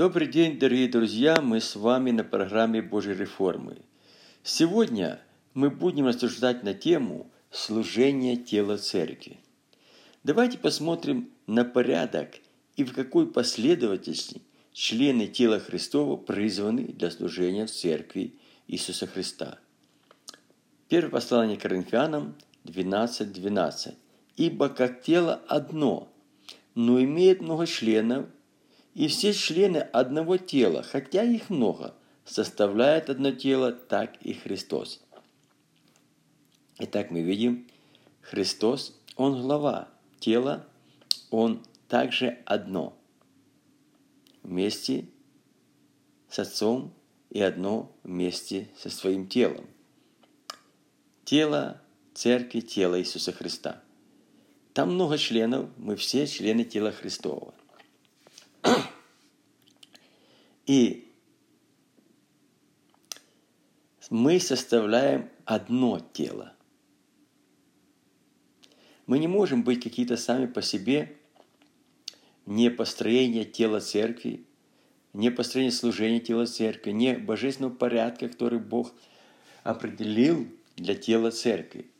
Добрый день, дорогие друзья! Мы с вами на программе Божьей реформы. Сегодня мы будем рассуждать на тему служения тела церкви. Давайте посмотрим на порядок и в какой последовательности члены тела Христова призваны для служения в церкви Иисуса Христа. Первое послание Коринфянам 12.12. 12. «Ибо как тело одно, но имеет много членов, и все члены одного тела, хотя их много, составляют одно тело, так и Христос». Итак, мы видим, Христос, Он глава тела, Он также одно. Вместе с Отцом и одно вместе со своим телом. Тело церкви, тело Иисуса Христа. Там много членов, мы все члены тела Христового. И мы составляем одно тело. Мы не можем быть какие-то сами по себе, не построение тела церкви, не построение служения тела церкви, не божественного порядка, который Бог определил для тела церкви.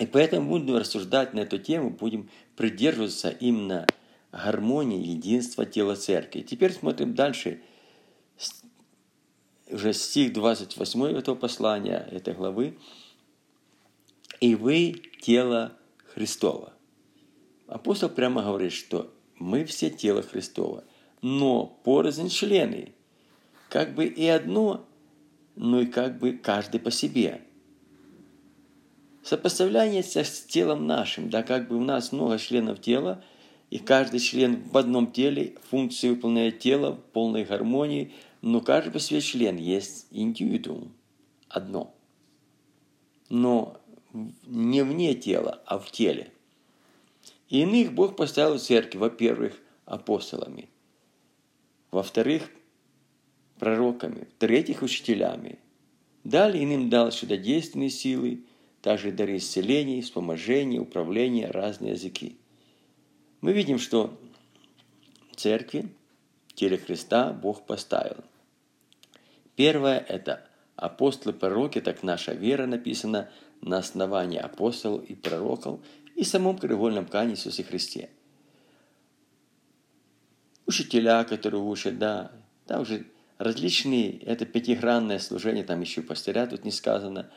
И поэтому будем рассуждать на эту тему, будем придерживаться именно гармонии, единства тела церкви. Теперь смотрим дальше. Уже стих 28 этого послания, этой главы и вы тело Христова. Апостол прямо говорит, что мы все тело Христова, но порознь члены, как бы и одно, но и как бы каждый по себе. Сопоставление с телом нашим, да, как бы у нас много членов тела, и каждый член в одном теле функции выполняет тело в полной гармонии, но каждый по себе член есть индивидуум, одно. Но не вне тела, а в теле. И иных Бог поставил в церкви, во-первых, апостолами, во-вторых, пророками, в-третьих, учителями. Далее иным дал чудодейственные силы, также дары исцелений, вспоможения, управления, разные языки. Мы видим, что церкви, теле Христа Бог поставил. Первое – это апостолы, пророки, так наша вера написана – на основании апостолов и пророков и самом краеугольном камне Иисусе Христе. Учителя, которые учат, да, там уже различные, это пятигранное служение, там еще пастыря тут не сказано,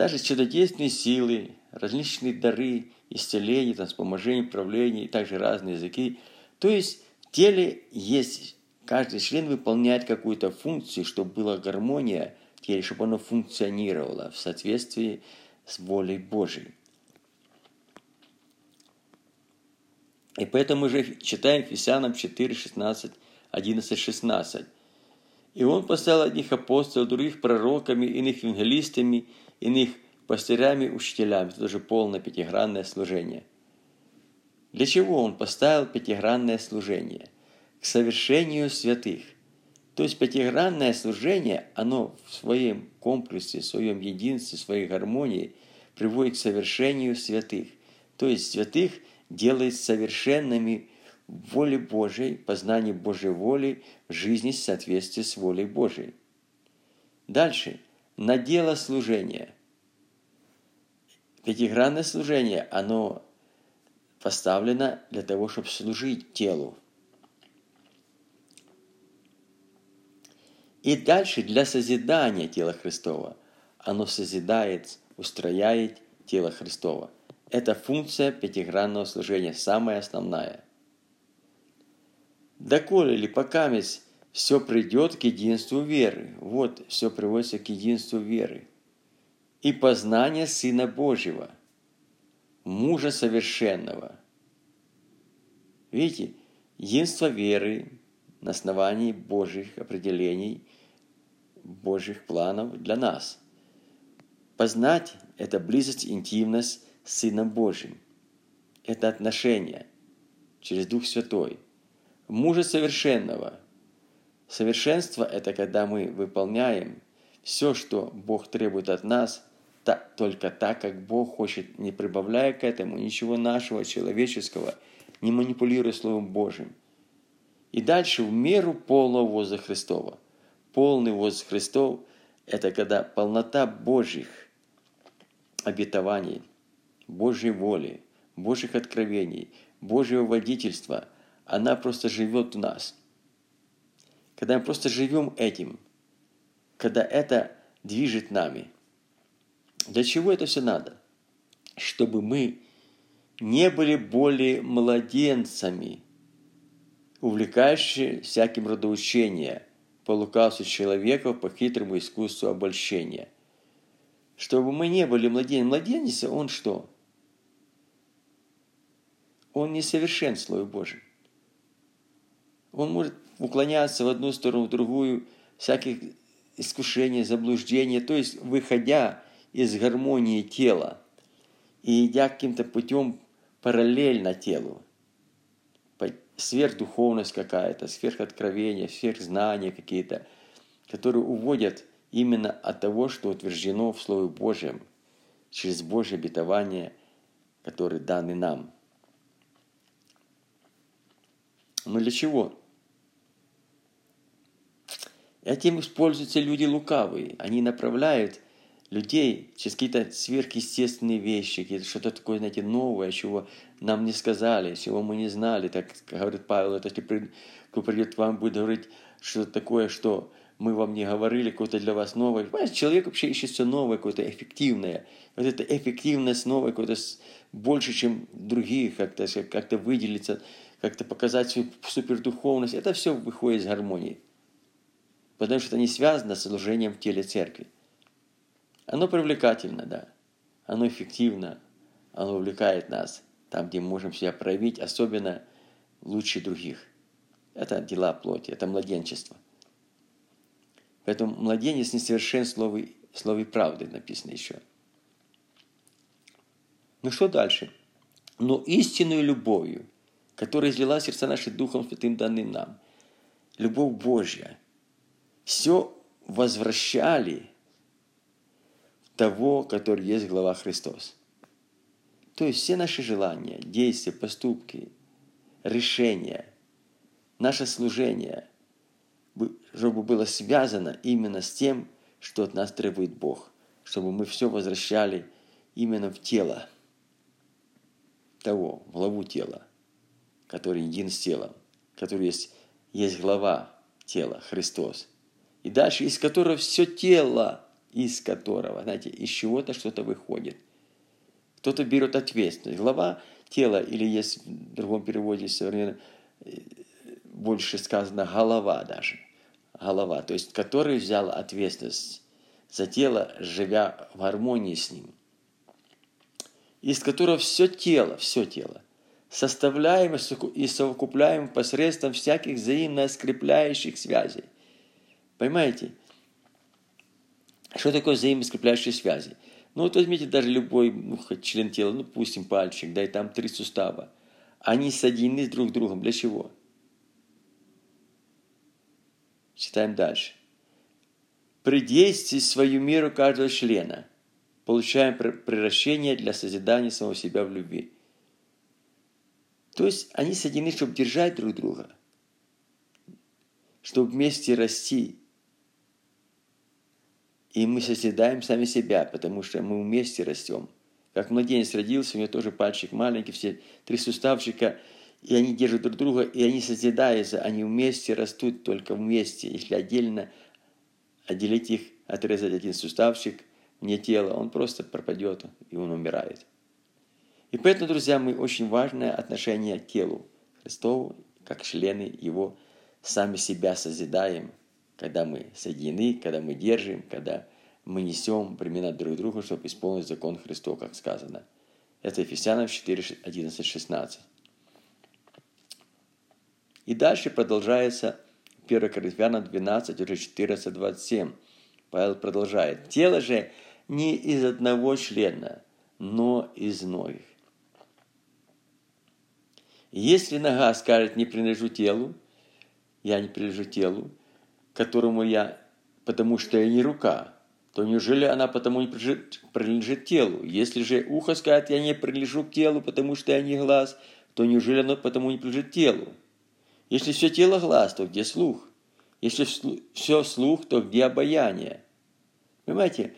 даже чудодейственные силы, различные дары, исцеления, там, вспоможения, управления, и также разные языки. То есть в теле есть, каждый член выполняет какую-то функцию, чтобы была гармония теле, чтобы оно функционировало в соответствии с волей Божией. И поэтому мы же читаем Ефесянам 4, 16, 11, 16. «И он поставил одних апостолов, других пророками, иных евангелистами, иных пастырями, учителями». Это тоже полное пятигранное служение. Для чего он поставил пятигранное служение? К совершению святых – то есть пятигранное служение, оно в своем комплексе, в своем единстве, в своей гармонии приводит к совершению святых. То есть святых делает совершенными в воле Божией, познание Божьей воли, жизни в соответствии с волей Божией. Дальше. На дело служения. Пятигранное служение, оно поставлено для того, чтобы служить телу, И дальше для созидания тела Христова. Оно созидает, устрояет тело Христова. Это функция пятигранного служения, самая основная. Доколе или пока все придет к единству веры. Вот, все приводится к единству веры. И познание Сына Божьего, мужа совершенного. Видите, единство веры на основании Божьих определений Божьих планов для нас. Познать – это близость, интимность с Сыном Божьим. Это отношение через Дух Святой. Мужа совершенного. Совершенство – это когда мы выполняем все, что Бог требует от нас, только так, как Бог хочет, не прибавляя к этому ничего нашего, человеческого, не манипулируя Словом Божьим. И дальше в меру полного возраста Христова. Полный возраст Христов – это когда полнота Божьих обетований, Божьей воли, Божьих откровений, Божьего водительства, она просто живет в нас. Когда мы просто живем этим, когда это движет нами. Для чего это все надо? Чтобы мы не были более младенцами, увлекающие всяким родоучением, по лукавству человеков, по хитрому искусству обольщения. Чтобы мы не были младенцами. Младенец, он что? Он не совершен Слово Божие. Он может уклоняться в одну сторону, в другую, всяких искушений, заблуждений, то есть выходя из гармонии тела и идя каким-то путем параллельно телу. Сверхдуховность какая-то, сверхоткровение, сверхзнания какие-то, которые уводят именно от того, что утверждено в Слове Божьем, через Божье обетование, которые даны нам. Но для чего? Этим используются люди лукавые. Они направляют людей через какие-то сверхъестественные вещи, какие-то что-то такое, знаете, новое, чего нам не сказали, чего мы не знали. Так говорит Павел, это если кто придет к вам, будет говорить что-то такое, что мы вам не говорили, какое-то для вас новое. Понимаете, человек вообще ищет все новое, какое-то эффективное. Вот эта эффективность новая, какое-то больше, чем других, как-то как выделиться, как-то показать свою супердуховность. Это все выходит из гармонии. Потому что не связано с служением в теле церкви. Оно привлекательно, да. Оно эффективно. Оно увлекает нас там, где мы можем себя проявить, особенно лучше других. Это дела плоти, это младенчество. Поэтому младенец несовершен слове, слове правды написано еще. Ну что дальше? Но истинную любовью, которая излила сердца наши Духом Святым данным нам, любовь Божья, все возвращали того, который есть глава Христос. То есть все наши желания, действия, поступки, решения, наше служение, чтобы было связано именно с тем, что от нас требует Бог, чтобы мы все возвращали именно в тело того, в главу тела, который един с телом, который есть, есть глава тела, Христос. И дальше, из которого все тело из которого, знаете, из чего-то что-то выходит. Кто-то берет ответственность. Глава тела, или есть в другом переводе современно э, больше сказано голова даже. Голова, то есть который взял ответственность за тело, живя в гармонии с ним. Из которого все тело, все тело, составляем и совокупляем посредством всяких взаимно скрепляющих связей. Понимаете? Что такое взаимоскрепляющие связи? Ну вот возьмите даже любой ну, хоть член тела, ну пустим пальчик, да и там три сустава. Они соединены друг с другом. Для чего? Читаем дальше. При действии свою меру каждого члена получаем превращение для созидания самого себя в любви. То есть они соединены, чтобы держать друг друга, чтобы вместе расти, и мы созидаем сами себя, потому что мы вместе растем. Как младенец родился, у него тоже пальчик маленький, все три суставчика, и они держат друг друга, и они созидаются, они вместе растут, только вместе. Если отдельно отделить их, отрезать один суставчик, не тело, он просто пропадет, и он умирает. И поэтому, друзья, мы очень важное отношение к телу Христову, как члены Его, сами себя созидаем – когда мы соединены, когда мы держим, когда мы несем бремена друг другу, чтобы исполнить закон Христов, как сказано. Это Ефесянам 4, 11, 16. И дальше продолжается 1 Коринфянам 12, уже 14, 27. Павел продолжает. Тело же не из одного члена, но из многих. Если нога скажет, не принадлежу телу, я не принадлежу телу, которому я, потому что я не рука, то неужели она потому не принадлежит, принадлежит телу? Если же ухо скажет, я не принадлежу к телу, потому что я не глаз, то неужели оно потому не принадлежит телу? Если все тело глаз, то где слух? Если все слух, то где обаяние? Понимаете,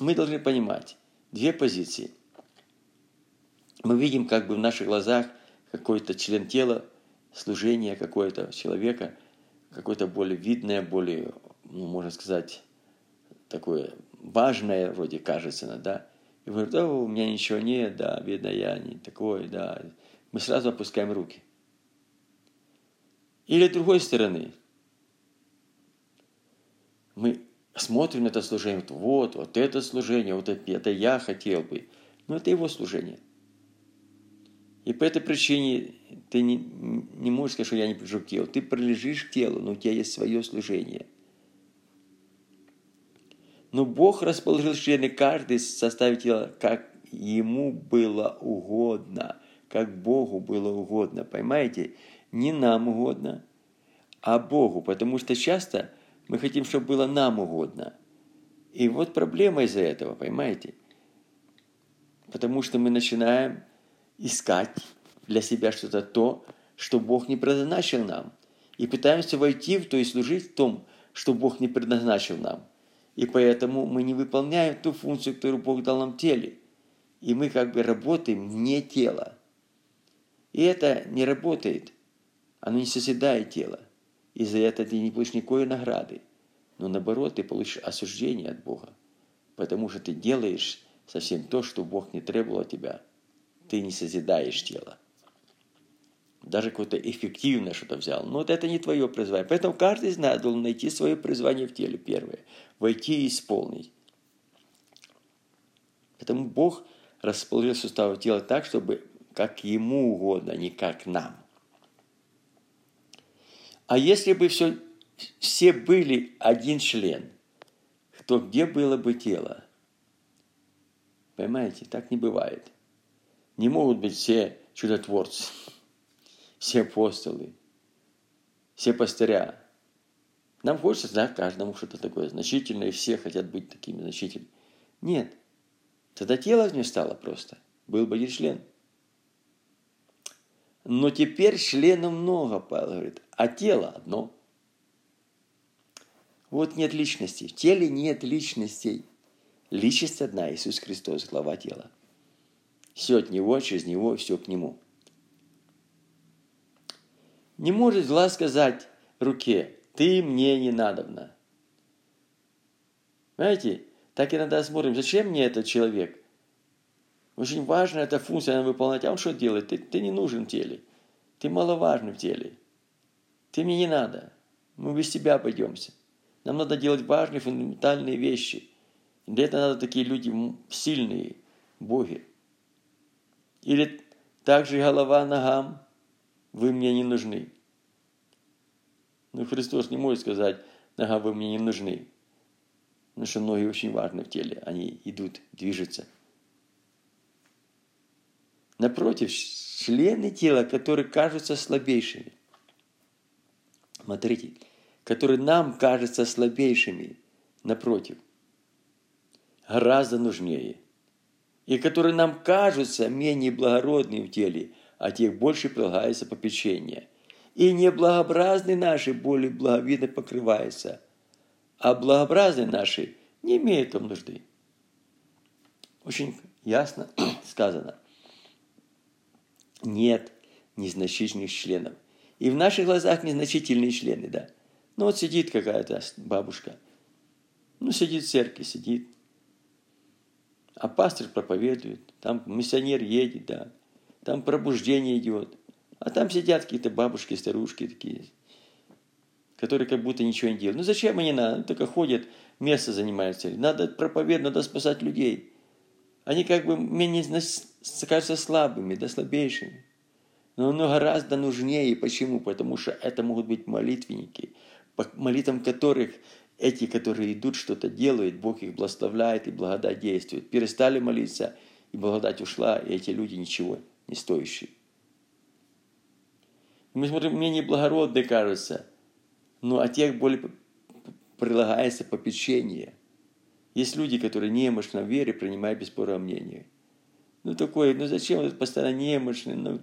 мы должны понимать две позиции. Мы видим как бы в наших глазах какой-то член тела, служение какое-то человека, какое-то более видное, более, ну, можно сказать, такое важное вроде кажется, да. И говорит, да, у меня ничего нет, да, видно, я не такой, да. Мы сразу опускаем руки. Или другой стороны, мы смотрим на это служение, вот, вот это служение, вот это, это я хотел бы. Но это его служение. И по этой причине ты не, не можешь сказать, что я не прижу к телу. Ты прилежишь к телу, но у тебя есть свое служение. Но Бог расположил члены каждый составить тела, как ему было угодно, как Богу было угодно. Понимаете? Не нам угодно, а Богу. Потому что часто мы хотим, чтобы было нам угодно. И вот проблема из-за этого, понимаете? Потому что мы начинаем искать для себя что-то то, что Бог не предназначил нам. И пытаемся войти в то и служить в том, что Бог не предназначил нам. И поэтому мы не выполняем ту функцию, которую Бог дал нам в теле. И мы как бы работаем вне тела. И это не работает. Оно не созидает тело. И за это ты не получишь никакой награды. Но наоборот, ты получишь осуждение от Бога. Потому что ты делаешь совсем то, что Бог не требовал от тебя. Ты не созидаешь тело. Даже какое-то эффективное что-то взял. Но вот это не твое призвание. Поэтому каждый из нас должен найти свое призвание в теле первое. Войти и исполнить. Поэтому Бог расположил суставы тела так, чтобы как ему угодно, а не как нам. А если бы все, все были один член, то где было бы тело? Понимаете, так не бывает. Не могут быть все чудотворцы, все апостолы, все пастыря. Нам хочется знать каждому что-то такое значительное, и все хотят быть такими значительными. Нет. Тогда тело не стало просто. Был бы один член – но теперь членов много, Павел говорит, а тело одно. Вот нет личности. В теле нет личностей. Личность одна, Иисус Христос, глава тела. Все от Него, через Него, все к Нему. Не может глаз сказать руке, ты мне не надобна. Знаете, так иногда смотрим, зачем мне этот человек? Очень важна эта функция, она выполнять. А он что делает? Ты, ты не нужен в теле. Ты маловажный в теле. Ты мне не надо. Мы без тебя обойдемся. Нам надо делать важные, фундаментальные вещи. Для этого надо такие люди сильные, боги. Или также голова ногам, вы мне не нужны. Но Христос не может сказать, нога, вы мне не нужны. Потому что ноги очень важны в теле, они идут, движутся. Напротив, члены тела, которые кажутся слабейшими. Смотрите, которые нам кажутся слабейшими, напротив, гораздо нужнее. И которые нам кажутся менее благородными в теле, а тех больше прилагается попечение. И неблагообразные наши более благовидно покрываются, а благообразные наши не имеют там нужды. Очень ясно сказано нет незначительных членов. И в наших глазах незначительные члены, да. Ну вот сидит какая-то бабушка, ну сидит в церкви, сидит, а пастор проповедует, там миссионер едет, да, там пробуждение идет, а там сидят какие-то бабушки, старушки такие, которые как будто ничего не делают. Ну зачем они надо? Ну, только ходят, место занимаются. Надо проповедовать, надо спасать людей. Они как бы менее кажутся слабыми, да слабейшими. Но оно гораздо нужнее. Почему? Потому что это могут быть молитвенники, по молитвам которых эти, которые идут, что-то делают, Бог их благословляет и благодать действует. Перестали молиться, и благодать ушла, и эти люди ничего не стоящие. Мы смотрим, мне неблагородные кажутся, но от тех более прилагается попечение – есть люди, которые немощно в вере принимают бесспорное мнение. Ну, такое, ну зачем это постоянно немощный? Ну,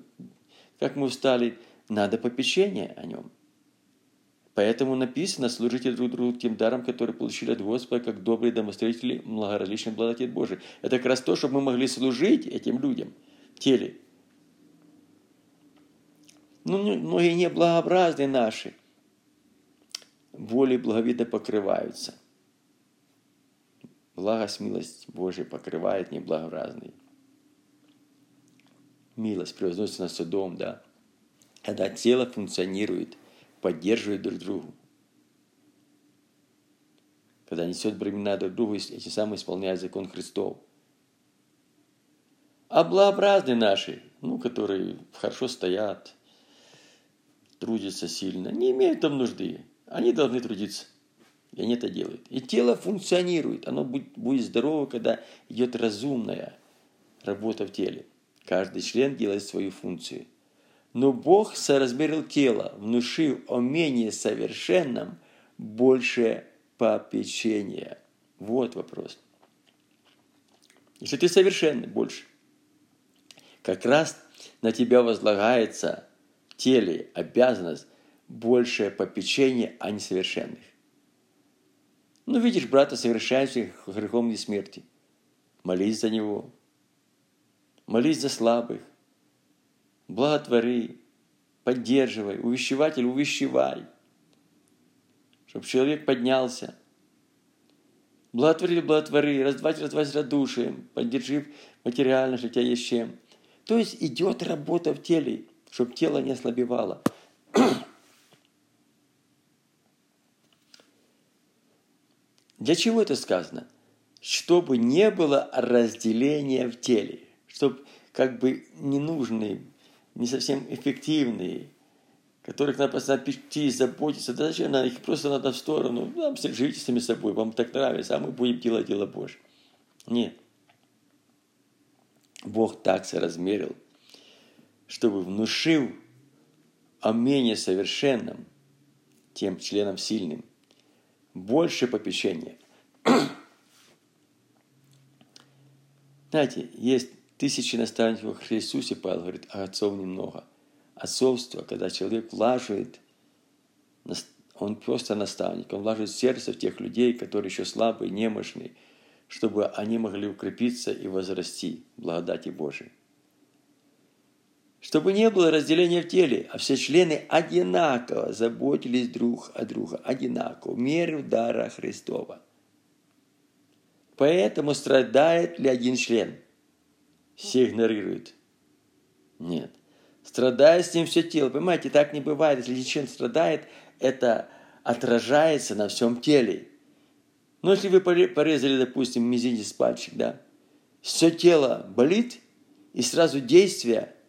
как мы устали, надо попечение о нем. Поэтому написано, служите друг другу тем даром, который получили от Господа, как добрые домостроители многоразличных благодати Божией. Это как раз то, чтобы мы могли служить этим людям в теле. Ну, многие неблагообразные наши воли благовидно покрываются. Благость, милость Божия покрывает неблагообразный. Милость превозносится над судом, да. Когда тело функционирует, поддерживает друг другу. Когда несет бремена друг другу, эти самые исполняют закон Христов. А благообразные наши, ну, которые хорошо стоят, трудятся сильно, не имеют там нужды. Они должны трудиться. И они это делают. И тело функционирует. Оно будет, будет здорово, когда идет разумная работа в теле. Каждый член делает свою функцию. Но Бог соразмерил тело, внушив о менее совершенном больше попечения. Вот вопрос. Если ты совершенный больше, как раз на тебя возлагается в теле обязанность большее попечение о несовершенных. Ну, видишь брата совершающих грехом и смерти. Молись за него. Молись за слабых. Благотвори. Поддерживай. Увещеватель, увещевай. Чтобы человек поднялся. Благотвори, благотвори. Раздавать, раздавать радушием. Поддержи материально, что у тебя есть чем. То есть идет работа в теле, чтобы тело не ослабевало. Для чего это сказано? Чтобы не было разделения в теле, чтобы как бы ненужные, не совсем эффективные, которых надо постоянно печь, заботиться, да зачем надо, их просто надо в сторону, ну, живите сами собой, вам так нравится, а мы будем делать дело Божье. Нет. Бог так соразмерил, чтобы внушил о менее совершенном тем членам сильным, больше попечения. Знаете, есть тысячи наставников в Иисусе, Павел говорит, а отцов немного. Отцовство, когда человек влаживает, он просто наставник, он влаживает сердце в тех людей, которые еще слабые, немощные, чтобы они могли укрепиться и возрасти благодати Божией чтобы не было разделения в теле, а все члены одинаково заботились друг о друга, одинаково, меру дара Христова. Поэтому страдает ли один член? Все игнорируют. Нет. Страдает с ним все тело. Понимаете, так не бывает. Если член страдает, это отражается на всем теле. Но если вы порезали, допустим, мизинец пальчик, да, все тело болит, и сразу действие –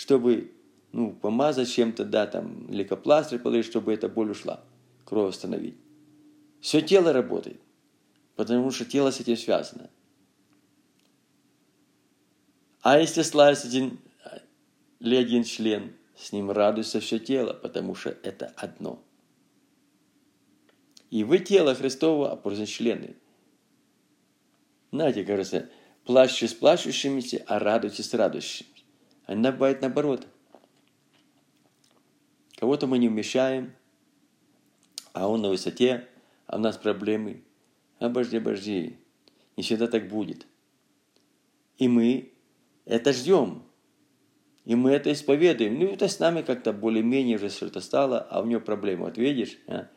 чтобы ну, помазать чем-то, да, там, лейкопластырь положить, чтобы эта боль ушла, кровь остановить. Все тело работает, потому что тело с этим связано. А если слазит один, член, с ним радуется все тело, потому что это одно. И вы тело Христово, а просто члены. Знаете, кажется, плачьте с плачущимися, а радуйтесь с радующими. Иногда бывает наоборот. Кого-то мы не умещаем, а он на высоте, а у нас проблемы. Обожди, обожди. Не всегда так будет. И мы это ждем. И мы это исповедуем. Ну, это с нами как-то более-менее уже что-то стало, а у него проблема. Вот видишь, а?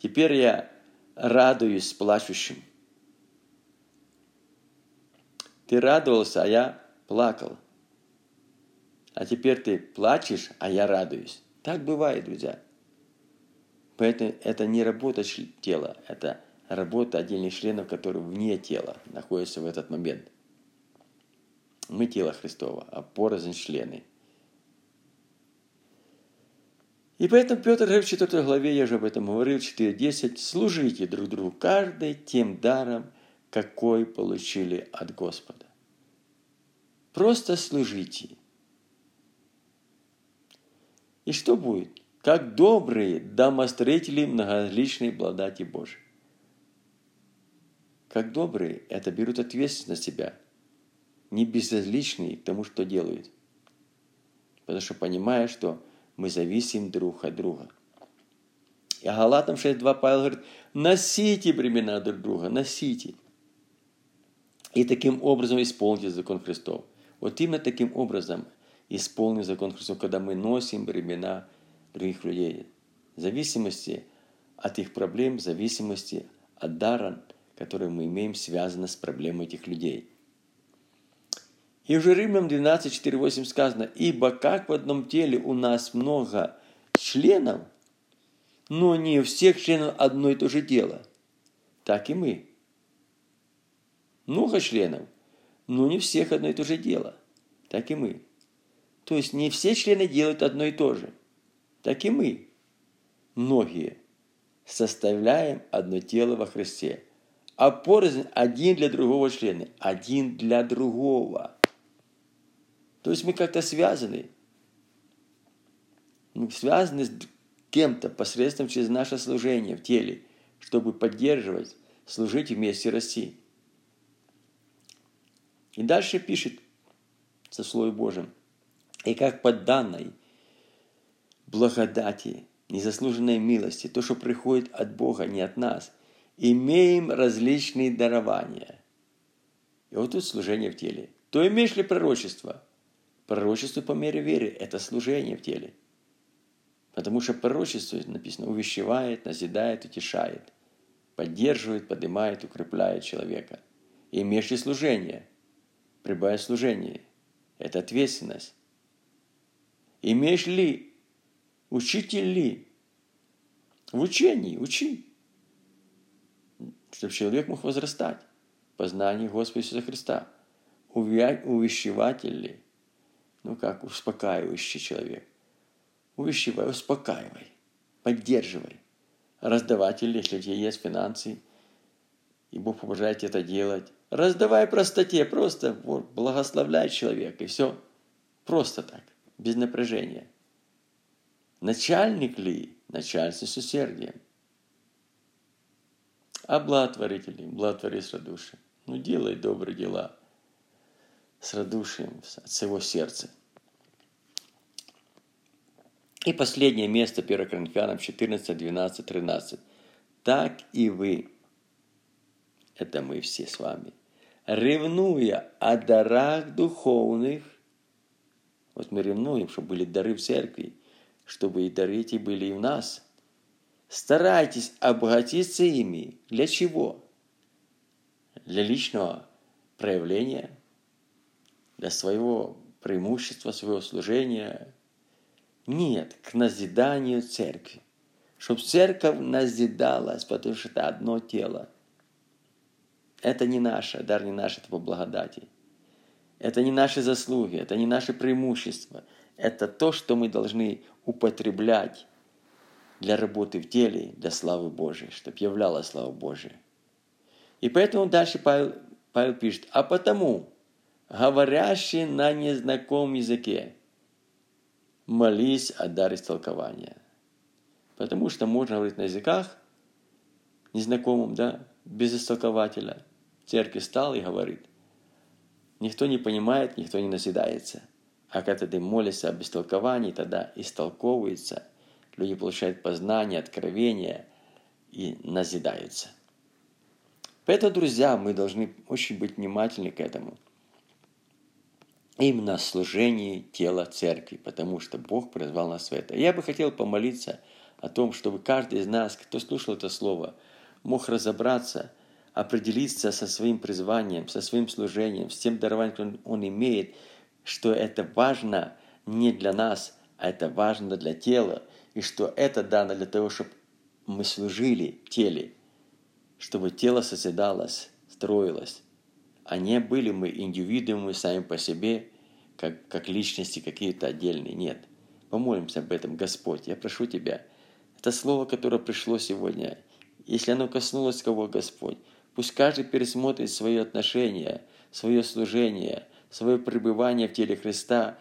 теперь я радуюсь плачущим. Ты радовался, а я плакал а теперь ты плачешь, а я радуюсь. Так бывает, друзья. Поэтому это не работа тела, это работа отдельных членов, которые вне тела находятся в этот момент. Мы тело Христова, а порознь члены. И поэтому Петр говорит в 4 главе, я же об этом говорил, 4.10, служите друг другу каждый тем даром, какой получили от Господа. Просто служите – и что будет? Как добрые домостроители многоличной благодати Божией. Как добрые это берут ответственность на себя, не безразличные к тому, что делают. Потому что понимая, что мы зависим друг от друга. И Галатам 6.2 Павел говорит, носите бремена друг друга, носите. И таким образом исполните закон Христов. Вот именно таким образом исполним закон Христов, когда мы носим бремена других людей. В зависимости от их проблем, в зависимости от дара, который мы имеем, связано с проблемой этих людей. И уже Римлянам 12, 4, 8 сказано, «Ибо как в одном теле у нас много членов, но не у всех членов одно и то же дело, так и мы. Много членов, но не всех одно и то же дело, так и мы. То есть не все члены делают одно и то же, так и мы. Многие составляем одно тело во Христе, а порознь один для другого члена, один для другого. То есть мы как-то связаны. Мы связаны с кем-то посредством через наше служение в теле, чтобы поддерживать, служить вместе расти. И дальше пишет со Словом Божьим. И как по данной благодати, незаслуженной милости, то, что приходит от Бога, не от нас, имеем различные дарования. И вот тут служение в теле. То имеешь ли пророчество – Пророчество по мере веры – это служение в теле. Потому что пророчество, написано, увещевает, назидает, утешает, поддерживает, поднимает, укрепляет человека. И имеешь ли служение, прибавя служение – это ответственность. Имеешь ли, учитель ли, в учении учи, чтобы человек мог возрастать в познании Господа Иисуса Христа. Увещеватель ли, ну как, успокаивающий человек. Увещевай, успокаивай, поддерживай. Раздаватель, если у тебя есть финансы, и Бог побуждает это делать, раздавай простоте, просто вот, благословляй человека, и все. Просто так, без напряжения. Начальник ли? Начальство с усердием. А благотворители, благотвори с радушием. Ну, делай добрые дела – с радушием от своего сердца. И последнее место 1 Коринфянам 14, 12, 13. Так и вы, это мы все с вами, ревнуя о дарах духовных, вот мы ревнуем, чтобы были дары в церкви, чтобы и дары эти были и у нас. Старайтесь обогатиться ими. Для чего? Для личного проявления – для своего преимущества, своего служения. Нет, к назиданию церкви. Чтобы церковь назидалась, потому что это одно тело. Это не наше, дар не наш, это по благодати. Это не наши заслуги, это не наши преимущества. Это то, что мы должны употреблять для работы в теле, для славы Божией, чтобы являла слава Божия. И поэтому дальше Павел, Павел пишет, а потому говорящий на незнакомом языке, молись о даре истолкования. Потому что можно говорить на языках незнакомым, да, без истолкователя. Церковь стал и говорит. Никто не понимает, никто не наседается. А когда ты молишься об истолковании, тогда истолковывается, люди получают познание, откровение и назидаются. Поэтому, друзья, мы должны очень быть внимательны к этому – именно служении тела церкви, потому что Бог призвал нас в это. Я бы хотел помолиться о том, чтобы каждый из нас, кто слушал это слово, мог разобраться, определиться со своим призванием, со своим служением, с тем дарованием, которое он имеет, что это важно не для нас, а это важно для тела, и что это дано для того, чтобы мы служили теле, чтобы тело созидалось, строилось, а не были мы индивидуумы сами по себе, как, как личности какие-то отдельные. Нет. Помолимся об этом, Господь. Я прошу Тебя. Это слово, которое пришло сегодня, если оно коснулось кого, Господь, пусть каждый пересмотрит свое отношение, свое служение, свое пребывание в теле Христа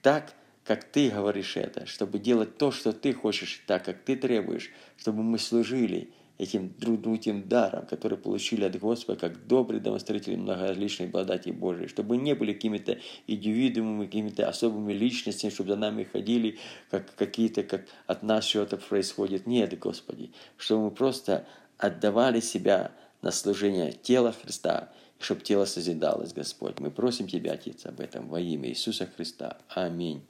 так, как Ты говоришь это, чтобы делать то, что Ты хочешь, так, как Ты требуешь, чтобы мы служили этим другим даром, который получили от Господа, как добрый демонстрировали многоличной благодати Божией, чтобы не были какими-то индивидуумами, какими-то особыми личностями, чтобы за нами ходили, как какие-то, как от нас что-то происходит. Нет, Господи, чтобы мы просто отдавали себя на служение тела Христа, чтобы тело созидалось, Господь. Мы просим Тебя, Отец, об этом во имя Иисуса Христа. Аминь.